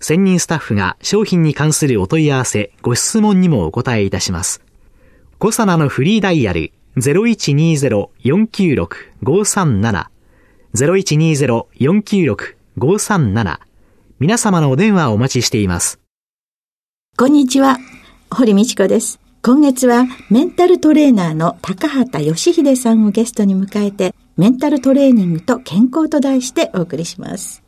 専任スタッフが商品に関するお問い合わせ、ご質問にもお答えいたします。コサナのフリーダイヤル0120-496-537 0120-496-537皆様のお電話をお待ちしています。こんにちは、堀道子です。今月はメンタルトレーナーの高畑義秀さんをゲストに迎えて、メンタルトレーニングと健康と題してお送りします。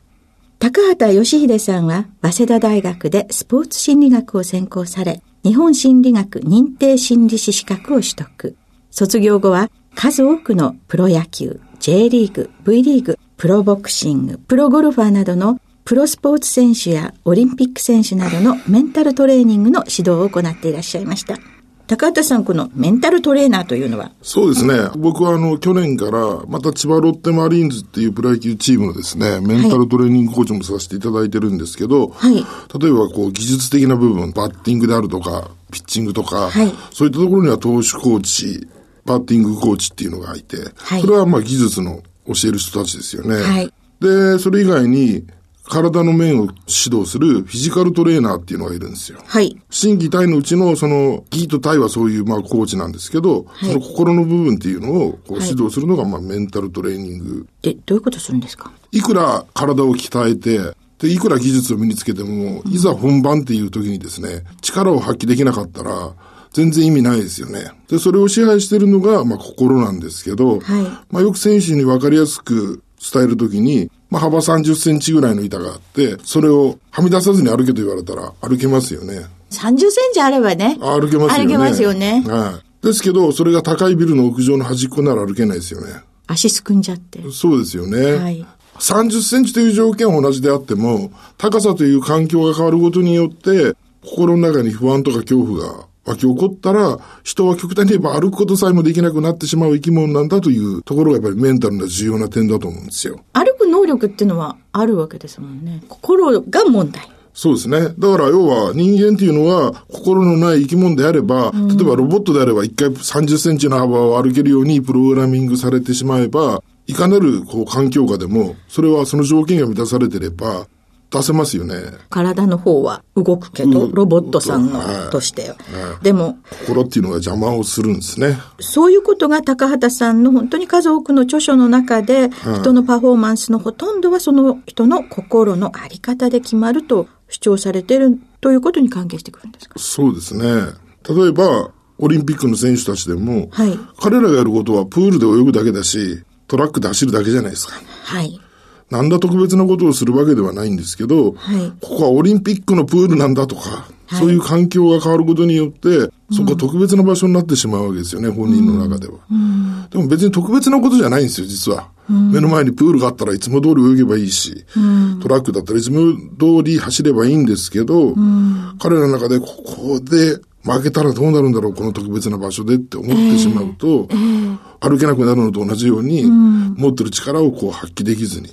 高畑義秀さんは、早稲田大学でスポーツ心理学を専攻され、日本心理学認定心理師資格を取得。卒業後は、数多くのプロ野球、J リーグ、V リーグ、プロボクシング、プロゴルファーなどのプロスポーツ選手やオリンピック選手などのメンタルトレーニングの指導を行っていらっしゃいました。高畑さん、このメンタルトレーナーというのは？そうですね。僕はあの、去年から、また千葉ロッテマリーンズっていうプロ野球チームのですね、メンタルトレーニングコーチもさせていただいてるんですけど、はい、例えばこう、技術的な部分、バッティングであるとか、ピッチングとか、はい、そういったところには投手コーチ、バッティングコーチっていうのがいて、はい、それはまあ技術の教える人たちですよね。はい、で、それ以外に、体の面を指導するフィジカルトレーナーっていうのがいるんですよ。はい。心技体のうちのその、技と体はそういうまあコーチなんですけど、はい、その心の部分っていうのをこう指導するのがまあメンタルトレーニング。で、どういうことするんですか？いくら体を鍛えて、で、いくら技術を身につけても、いざ本番っていう時にですね、力を発揮できなかったら、全然意味ないですよね。で、それを支配してるのが、まあ、心なんですけど、はい、まあ、よく選手に分かりやすく伝えるときに、まあ、幅30センチぐらいの板があって、それをはみ出さずに歩けと言われたら歩けますよね。30センチあればね。歩けますよね。歩けますよね。はい。ですけど、それが高いビルの屋上の端っこなら歩けないですよね。足すくんじゃって。そうですよね。はい。30センチという条件は同じであっても、高さという環境が変わることによって、心の中に不安とか恐怖が湧き起こったら、人は極端に言えば歩くことさえもできなくなってしまう生き物なんだというところがやっぱりメンタルな重要な点だと思うんですよ。歩く能力っていうのはあるわけですもんね。心が問題。そうですね。だから要は人間っていうのは心のない生き物であれば、うん、例えばロボットであれば一回30センチの幅を歩けるようにプログラミングされてしまえば、いかなるこう環境下でも、それはその条件が満たされてれば、出せますよね。体の方は動くけど、ロボットさんのとして。でも、心っていうのが邪魔をするんですね。そういうことが高畑さんの本当に数多くの著書の中で、人のパフォーマンスのほとんどはその人の心のあり方で決まると主張されているということに関係してくるんですか？そうですね。例えば、オリンピックの選手たちでも、はい、彼らがやることはプールで泳ぐだけだし、トラックで走るだけじゃないですか。はい。何ら特別なことをするわけではないんですけど、はい、ここはオリンピックのプールなんだとか、はい、そういう環境が変わることによって、そこは特別な場所になってしまうわけですよね、本人の中では。うん、でも別に特別なことじゃないんですよ、実は。うん、目の前にプールがあったらいつも通り泳げばいいし、うん、トラックだったらいつも通り走ればいいんですけど、彼らの中でここで負けたらどうなるんだろう、この特別な場所でって思ってしまうと、えーえー、歩けなくなるのと同じように、持ってる力をこう発揮できずに、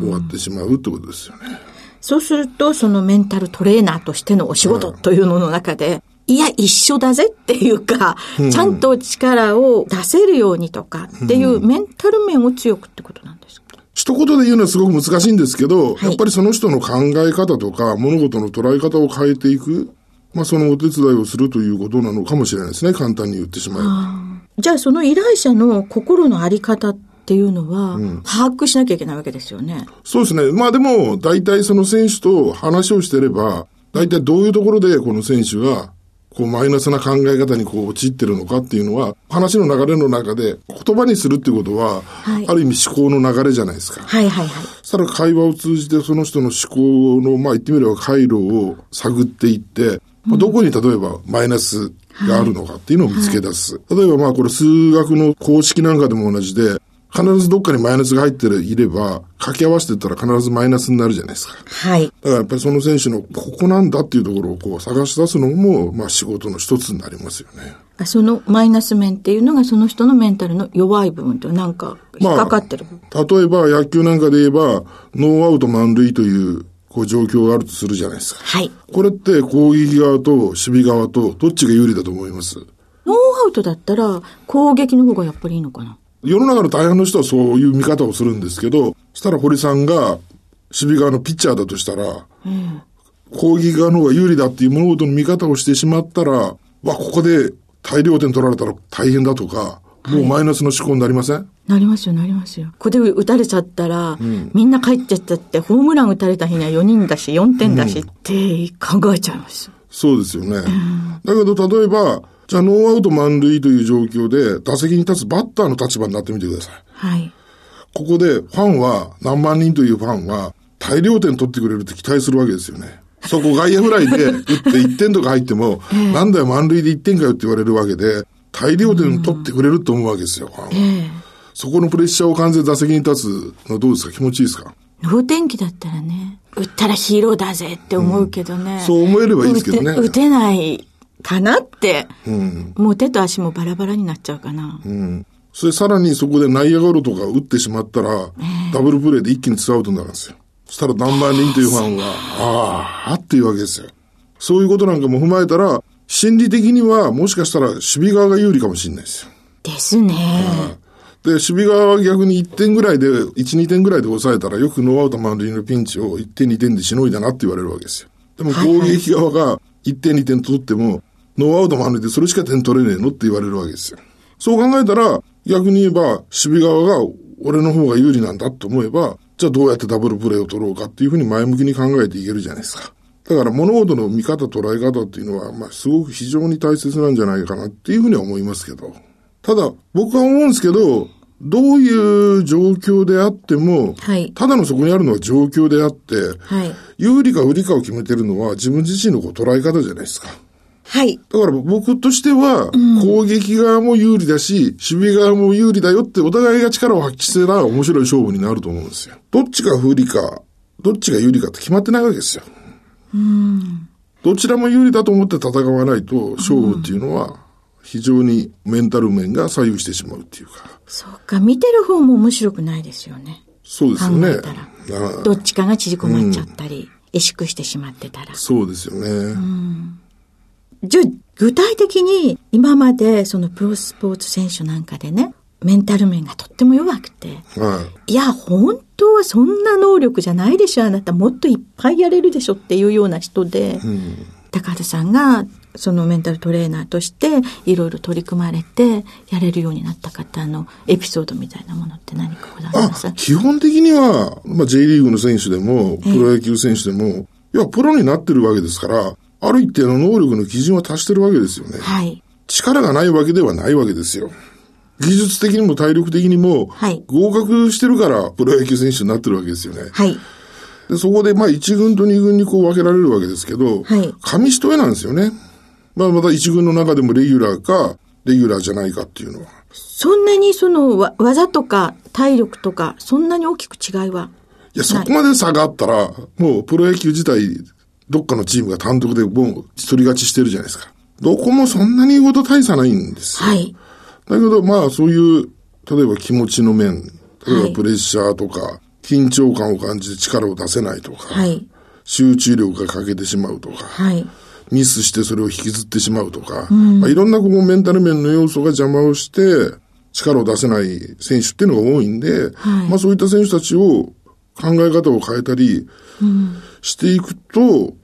終わってしまうってことですよね。そうすると、そのメンタルトレーナーとしてのお仕事というのの中で、いや、一緒だぜっていうか、うん、ちゃんと力を出せるようにとかっていうメンタル面を強くってことなんですか、一言で言うのはすごく難しいんですけど、はい、やっぱりその人の考え方とか、物事の捉え方を変えていく、まあそのお手伝いをするということなのかもしれないですね、簡単に言ってしまえば。じゃあその依頼者の心のあり方ってっていうのは、把握しなきゃいけないわけですよね。そうですね。まあでも、大体その選手と話をしてれば、大体どういうところでこの選手がこうマイナスな考え方にこう陥ってるのかっていうのは、話の流れの中で言葉にするっていうことは、はい、ある意味思考の流れじゃないですか。はいはいはい。そしたら会話を通じてその人の思考の、まあ言ってみれば回路を探っていって、まあ、どこに例えばマイナスがあるのかっていうのを見つけ出す。はいはい、例えばまあこれ数学の公式なんかでも同じで、必ずどっかにマイナスが入っていれば、掛け合わせてったら必ずマイナスになるじゃないですか。はい。だからやっぱりその選手のここなんだっていうところをこう探し出すのも、まあ仕事の一つになりますよね。そのマイナス面っていうのがその人のメンタルの弱い部分となんか引っかかってる、まあ、例えば野球なんかで言えば、ノーアウト満塁というこう状況があるとするじゃないですか。はい。これって攻撃側と守備側とどっちが有利だと思います？ノーアウトだったら攻撃の方がやっぱりいいのかな世の中の大半の人はそういう見方をするんですけど、そしたら堀さんが守備側のピッチャーだとしたら、うん、攻撃側の方が有利だっていう物事の見方をしてしまったら、わ、ここで大量点取られたら大変だとか、もうマイナスの思考になりません、なりますよ、なりますよ。ここで打たれちゃったら、うん、みんな帰っちゃったって、ホームラン打たれた日には4人だし、4点だしって考えちゃいます。そうですよね。うん、だけど、例えば、じゃあノーアウト満塁という状況で打席に立つバッターの立場になってみてください。はい。ここでファンは、何万人というファンは大量点取ってくれるって期待するわけですよね。そこ外野フライで打って1点とか入っても、えー、なんだよ満塁で1点かよって言われるわけで、大量点取ってくれると思うわけですよ、ファンは。えー、そこのプレッシャーを完全打席に立つのどうですか？気持ちいいですか？能天気だったらね、打ったらヒーローだぜって思うけどね。うん、そう思えればいいですけどね。打てないかなって、うん、もう手と足もバラバラになっちゃうかな。うん。それさらにそこで内野ゴロとか打ってしまったら、えー、ダブルプレーで一気にツーアウトになるんですよ。そしたら何万人というファンは、ああ、っていうわけですよ。そういうことなんかも踏まえたら、心理的にはもしかしたら守備側が有利かもしれないですよ。ですね。で、守備側は逆に1点ぐらいで、1、2点ぐらいで抑えたら、よくノーアウト満塁のピンチを1点、2点でしのいだなって言われるわけですよ。でも攻撃側が1点、2点取っても、ノーアウト満塁でそれしか点取れねえのって言われるわけですよ。そう考えたら、逆に言えば、守備側が俺の方が有利なんだと思えば、じゃあどうやってダブルプレーを取ろうかっていうふうに前向きに考えていけるじゃないですか。だから物事の見方、捉え方っていうのは、まあ、すごく非常に大切なんじゃないかなっていうふうには思いますけど。ただ、僕は思うんですけど、どういう状況であっても、はい、ただのそこにあるのは状況であって、はい、有利か不利かを決めてるのは自分自身のこう捉え方じゃないですか。はい。だから僕としては、攻撃側も有利だし、守備側も有利だよってお互いが力を発揮してたら面白い勝負になると思うんですよ。どっちが不利か、どっちが有利かって決まってないわけですよ。うん。どちらも有利だと思って戦わないと、勝負っていうのは、非常にメンタル面が左右してしまうっていうか。そうか、見てる方も面白くないですよね。そうですよね。どっちかが縮こまっちゃったり、うん、萎縮してしまってたら。そうですよね。うんじゃあ、具体的に今までそのプロスポーツ選手なんかでね、メンタル面がとっても弱くて、はい、いや、本当はそんな能力じゃないでしょ、あなたもっといっぱいやれるでしょっていうような人で、うん、高畑さんがそのメンタルトレーナーとしていろいろ取り組まれてやれるようになった方のエピソードみたいなものって何かございます？基本的には、まあ、J リーグの選手でも、プロ野球選手でも、いや、プロになってるわけですから、ある一定の能力の基準は達してるわけですよね。はい。力がないわけではないわけですよ。技術的にも体力的にも、はい、合格してるからプロ野球選手になってるわけですよね。はい。で、そこでまあ1軍と2軍にこう分けられるわけですけど、はい。紙一重なんですよね。まあまた1軍の中でもレギュラーか、レギュラーじゃないかっていうのは。そんなにその技とか体力とか、そんなに大きく違いはいや、そこまで差があったら、もうプロ野球自体どっかのチームが単独でもう一人勝ちしてるじゃないですか。どこもそんなに言うこと大差ないんですよ。はい。だけど、まあそういう、例えば気持ちの面、例えばプレッシャーとか、はい、緊張感を感じて力を出せないとか、はい、集中力が欠けてしまうとか、はい、ミスしてそれを引きずってしまうとか、うん、まあ、いろんなこうメンタル面の要素が邪魔をして、力を出せない選手っていうのが多いんで、はい、まあそういった選手たちを考え方を変えたりしていくと、うん、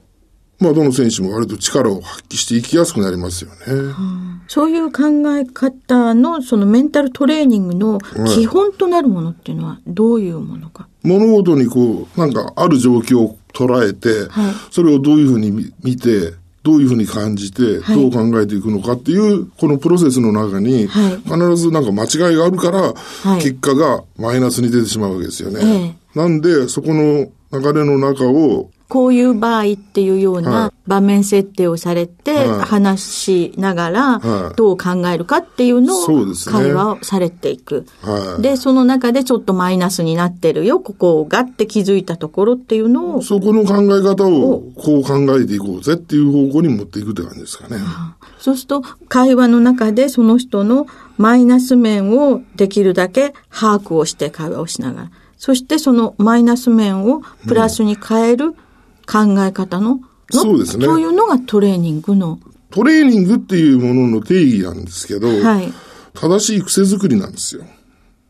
まあどの選手も割と力を発揮していきやすくなりますよね。うん、そういう考え方のそのメンタルトレーニングの基本となるものっていうのはどういうものか、物事にこう、なんかある状況を捉えて、はい、それをどういうふうに見てどういうふうに感じて、どう考えていくのかっていう、このプロセスの中に、必ずなんか間違いがあるから、結果がマイナスに出てしまうわけですよね。なんで、そこの流れの中をこういう場合っていうような場面設定をされて、話しながら、どう考えるかっていうのを会話をされていく。で、その中でちょっとマイナスになってるよ、ここがって気づいたところっていうのを。そこの考え方をこう考えていこうぜっていう方向に持っていくって感じですかね。そうすると、会話の中でその人のマイナス面をできるだけ把握をして会話をしながら。そしてそのマイナス面をプラスに変える、うん考え方のそうですね。そういうのがトレーニングの。トレーニングっていうものの定義なんですけど、はい、正しい癖作りなんですよ。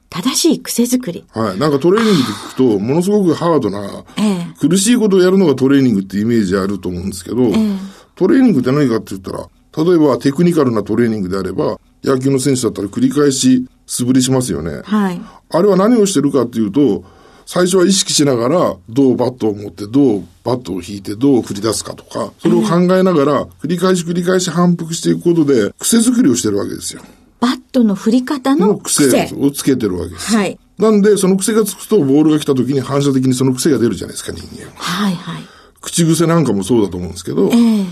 正しい癖作り。はい。なんかトレーニングって聞くと、ものすごくハードな、ええ、苦しいことをやるのがトレーニングってイメージあると思うんですけど、え、トレーニングって何かって言ったら、例えばテクニカルなトレーニングであれば、野球の選手だったら繰り返し素振りしますよね。はい。あれは何をしてるかっていうと、最初は意識しながら、どうバットを持って、どうバットを引いて、どう振り出すかとか、それを考えながら、繰り返し繰り返し反復していくことで、癖作りをしてるわけですよ。バットの振り方の癖をつけてるわけです。はい。なんで、その癖がつくと、ボールが来た時に反射的にその癖が出るじゃないですか、人間は。はいはい。口癖なんかもそうだと思うんですけど、えー、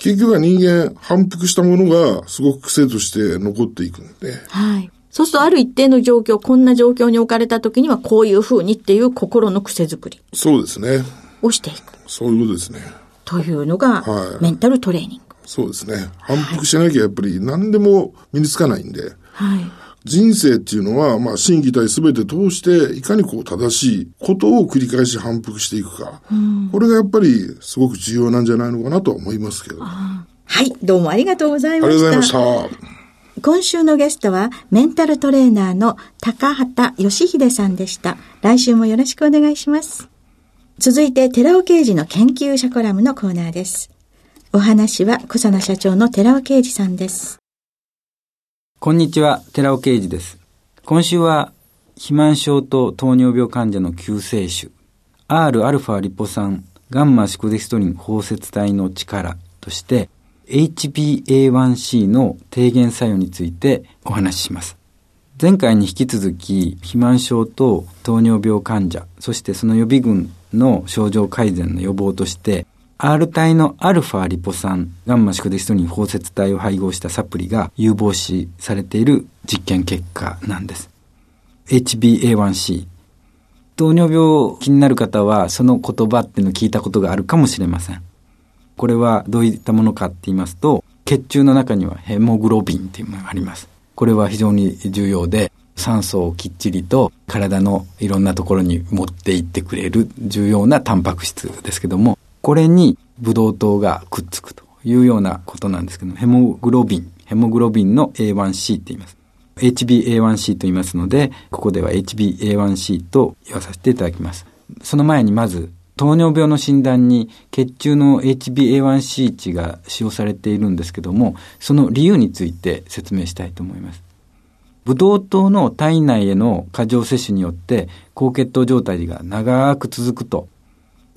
結局は人間、反復したものがすごく癖として残っていくんで、はい。そうするとある一定の状況、こんな状況に置かれた時にはこういうふうにっていう心の癖づくり。そうですね。をしていく。そういうことですね。というのが、はい、メンタルトレーニング。そうですね。反復しなきゃやっぱり何でも身につかないんで。はい。人生っていうのは、まあ、心技体すべて通して、いかにこう正しいことを繰り返し反復していくか。うん、これがやっぱりすごく重要なんじゃないのかなとは思いますけど。はい、どうもありがとうございました。ありがとうございました。今週のゲストはメンタルトレーナーの高畑義秀さんでした。来週もよろしくお願いします。続いて寺尾刑事の研究者コラムのコーナーです。お話は小佐奈社長の寺尾刑事さんです。こんにちは、寺尾刑事です。今週は肥満症と糖尿病患者の救世主 Rα リポ酸ガンマシコデストリン包摂体の力として HbA1c の低減作用についてお話しします。前回に引き続き、肥満症と糖尿病患者、そしてその予備軍の症状改善の予防として、R 体のアルファリポ酸、ガンマシクデストリン包摂体を配合したサプリが有望視されている実験結果なんです。HbA1c。糖尿病気になる方は、その言葉っていうのを聞いたことがあるかもしれません。これはどういったものかって言いますと、血中の中にはヘモグロビンっていうものがあります。これは非常に重要で、酸素をきっちりと体のいろんなところに持っていってくれる重要なタンパク質ですけども、これにブドウ糖がくっつくというようなことなんですけども、ヘモグロビン、ヘモグロビンの A1C って言います。HbA1c と言いますので、ここでは HbA1c と言わさせていただきます。その前にまず糖尿病の診断に血中の HbA1c 値が使用されているんですけども、その理由について説明したいと思います。ブドウ糖の体内への過剰摂取によって高血糖状態が長く続くと、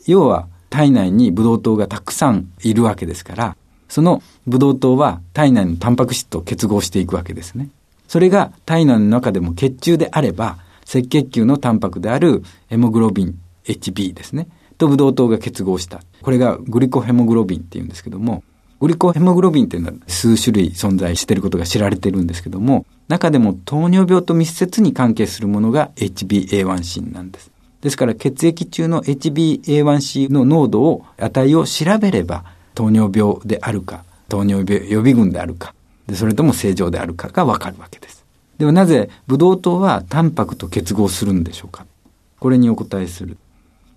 要は体内にブドウ糖がたくさんいるわけですから、そのブドウ糖は体内のタンパク質と結合していくわけですね。それが体内の中でも血中であれば、赤血球のタンパクであるヘモグロビン HB ですね。とブドウ糖が結合した。これがグリコヘモグロビンっていうんですけども、グリコヘモグロビンっていうのは数種類存在していることが知られてるんですけども、中でも糖尿病と密接に関係するものが HbA1c なんです。ですから血液中の HbA1c の濃度を、値を調べれば、糖尿病であるか、糖尿病予備軍であるか、でそれとも正常であるかがわかるわけです。ではなぜブドウ糖はタンパクと結合するんでしょうかこれにお答えする。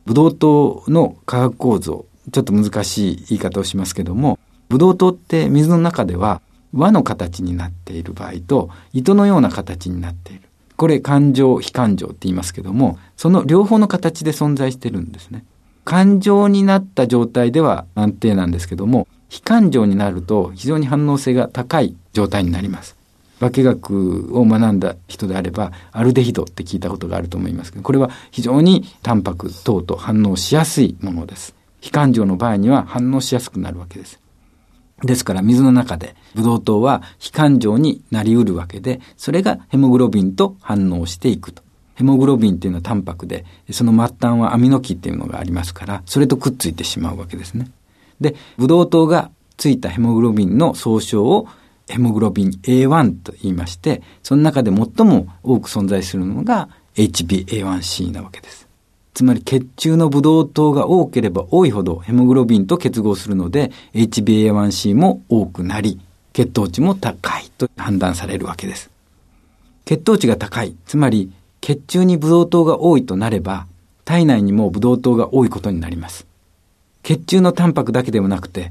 ブドウ糖の化学構造、ちょっと難しい言い方をしますけども、ブドウ糖って水の中では輪の形になっている場合と糸のような形になっている。これ感情、非感情って言いますけども、その両方の形で存在してるんですね。感情になった状態では安定なんですけども、非感情になると非常に反応性が高い状態になります。化学を学んだ人であれば、アルデヒドって聞いたことがあると思いますけど、これは非常にタンパク等と反応しやすいものです。非感情の場合には反応しやすくなるわけです。ですから水の中でブドウ糖は非感情になり得るわけで、それがヘモグロビンと反応していくと。ヘモグロビンっていうのはタンパクで、その末端はアミノ基っていうのがありますから、それとくっついてしまうわけですね。で、ブドウ糖がついたヘモグロビンの総称をヘモグロビン A1 と言いまして、その中で最も多く存在するのが HbA1c なわけです。つまり血中のブドウ糖が多ければ多いほどヘモグロビンと結合するので HbA1c も多くなり、血糖値も高いと判断されるわけです。血糖値が高い、つまり血中にブドウ糖が多いとなれば、体内にもブドウ糖が多いことになります。血中のタンパクだけではなくて、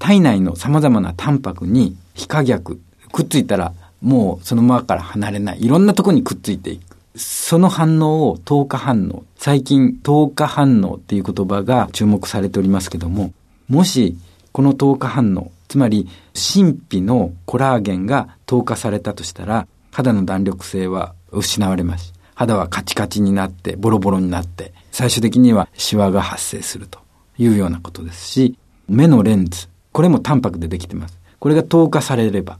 体内の様々なタンパクに非可逆、くっついたらもうそのままから離れない。いろんなとこにくっついていく。その反応を糖化反応。最近糖化反応っていう言葉が注目されておりますけども、もしこの糖化反応、つまり神秘のコラーゲンが糖化されたとしたら、肌の弾力性は失われます。肌はカチカチになって、ボロボロになって、最終的にはシワが発生するというようなことですし、目のレンズ、これもタンパクでできてます。これが透過されれば、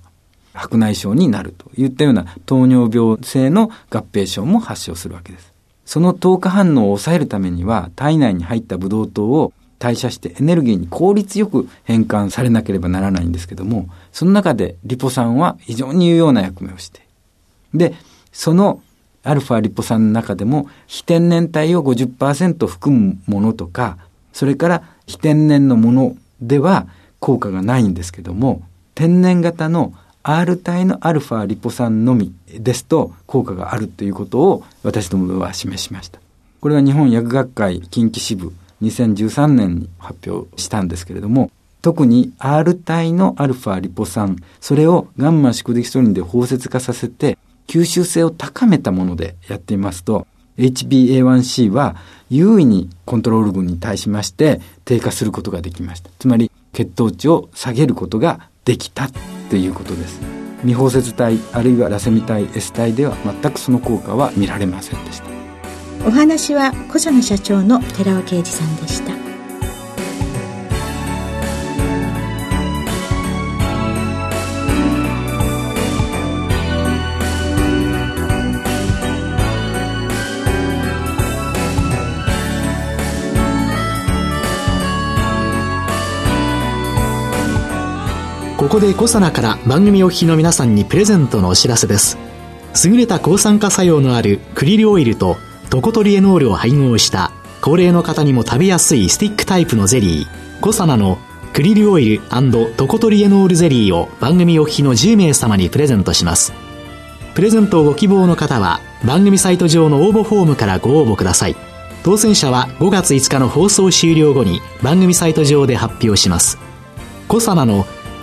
白内障になるといったような糖尿病性の合併症も発症するわけです。その糖化反応を抑えるためには、体内に入ったブドウ糖を代謝してエネルギーに効率よく変換されなければならないんですけども、その中でリポ酸は非常に有用な役目をして、で、そのアルファリポ酸の中でも非天然体を50%含むものとか、それから非天然のものでは効果がないんですけども、天然型の R 体のアルファリポ酸のみですと効果があるということを私どもは示しました。これは日本薬学会近畿支部2013年に発表したんですけれども、特に R 体のアルファリポ酸、それをガンマ宿敵ストリンで包摂化させて吸収性を高めたものでやっていますと、HbA1c は優位にコントロール群に対しまして低下することができました。つまり血糖値を下げることができたっていうことです。未包摂体あるいはラセミ体 S 体では全くその効果は見られませんでした。お話は小佐野社長の寺尾啓二さんでした。ここでコサナから番組お聞きの皆さんにプレゼントのお知らせです。優れた抗酸化作用のあるクリルオイルとトコトリエノールを配合した高齢の方にも食べやすいスティックタイプのゼリーコサナのクリルオイルトコトリエノールゼリーを番組お聞きの10名様にプレゼントします。プレゼントをご希望の方は番組サイト上の応募フォームからご応募ください。当選者は5月5日の放送終了後に番組サイト上で発表します。コサナの